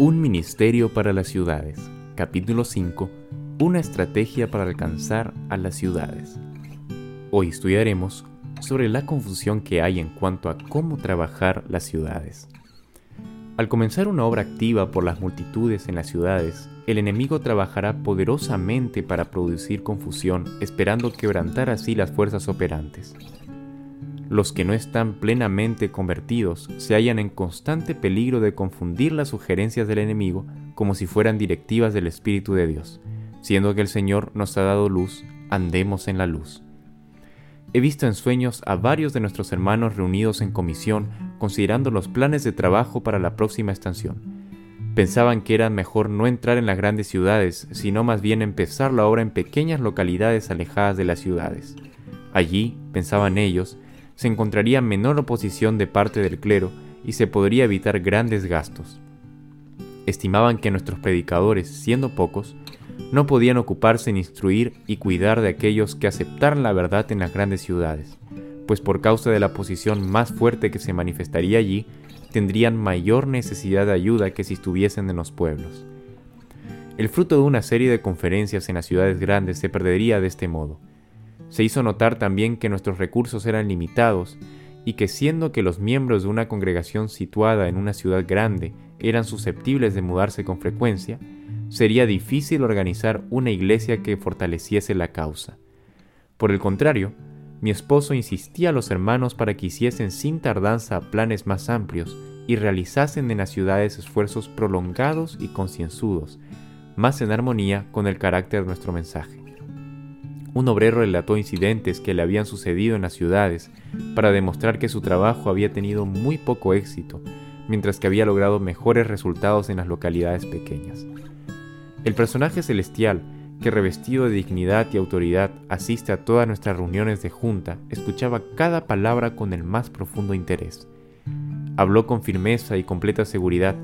Un ministerio para las ciudades. Capítulo 5. Una estrategia para alcanzar a las ciudades. Hoy estudiaremos sobre la confusión que hay en cuanto a cómo trabajar las ciudades. Al comenzar una obra activa por las multitudes en las ciudades, el enemigo trabajará poderosamente para producir confusión, esperando quebrantar así las fuerzas operantes. Los que no están plenamente convertidos se hallan en constante peligro de confundir las sugerencias del enemigo como si fueran directivas del Espíritu de Dios, siendo que el Señor nos ha dado luz, andemos en la luz. He visto en sueños a varios de nuestros hermanos reunidos en comisión considerando los planes de trabajo para la próxima estación. Pensaban que era mejor no entrar en las grandes ciudades, sino más bien empezar la obra en pequeñas localidades alejadas de las ciudades. Allí, pensaban ellos, se encontraría menor oposición de parte del clero y se podría evitar grandes gastos. Estimaban que nuestros predicadores, siendo pocos, no podían ocuparse en instruir y cuidar de aquellos que aceptaran la verdad en las grandes ciudades, pues por causa de la posición más fuerte que se manifestaría allí, tendrían mayor necesidad de ayuda que si estuviesen en los pueblos. El fruto de una serie de conferencias en las ciudades grandes se perdería de este modo, se hizo notar también que nuestros recursos eran limitados y que siendo que los miembros de una congregación situada en una ciudad grande eran susceptibles de mudarse con frecuencia, sería difícil organizar una iglesia que fortaleciese la causa. Por el contrario, mi esposo insistía a los hermanos para que hiciesen sin tardanza planes más amplios y realizasen en las ciudades esfuerzos prolongados y concienzudos, más en armonía con el carácter de nuestro mensaje. Un obrero relató incidentes que le habían sucedido en las ciudades para demostrar que su trabajo había tenido muy poco éxito, mientras que había logrado mejores resultados en las localidades pequeñas. El personaje celestial, que revestido de dignidad y autoridad asiste a todas nuestras reuniones de junta, escuchaba cada palabra con el más profundo interés. Habló con firmeza y completa seguridad.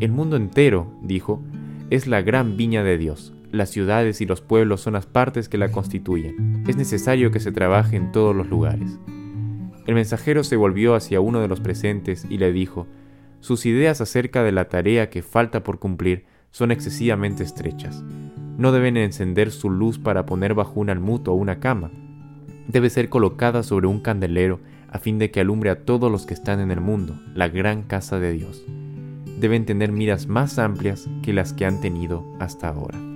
El mundo entero, dijo, es la gran viña de Dios, las ciudades y los pueblos son las partes que la constituyen. Es necesario que se trabaje en todos los lugares. El mensajero se volvió hacia uno de los presentes y le dijo, sus ideas acerca de la tarea que falta por cumplir son excesivamente estrechas. No deben encender su luz para poner bajo un almud o una cama. Debe ser colocada sobre un candelero a fin de que alumbre a todos los que están en el mundo, la gran casa de Dios. Deben tener miras más amplias que las que han tenido hasta ahora.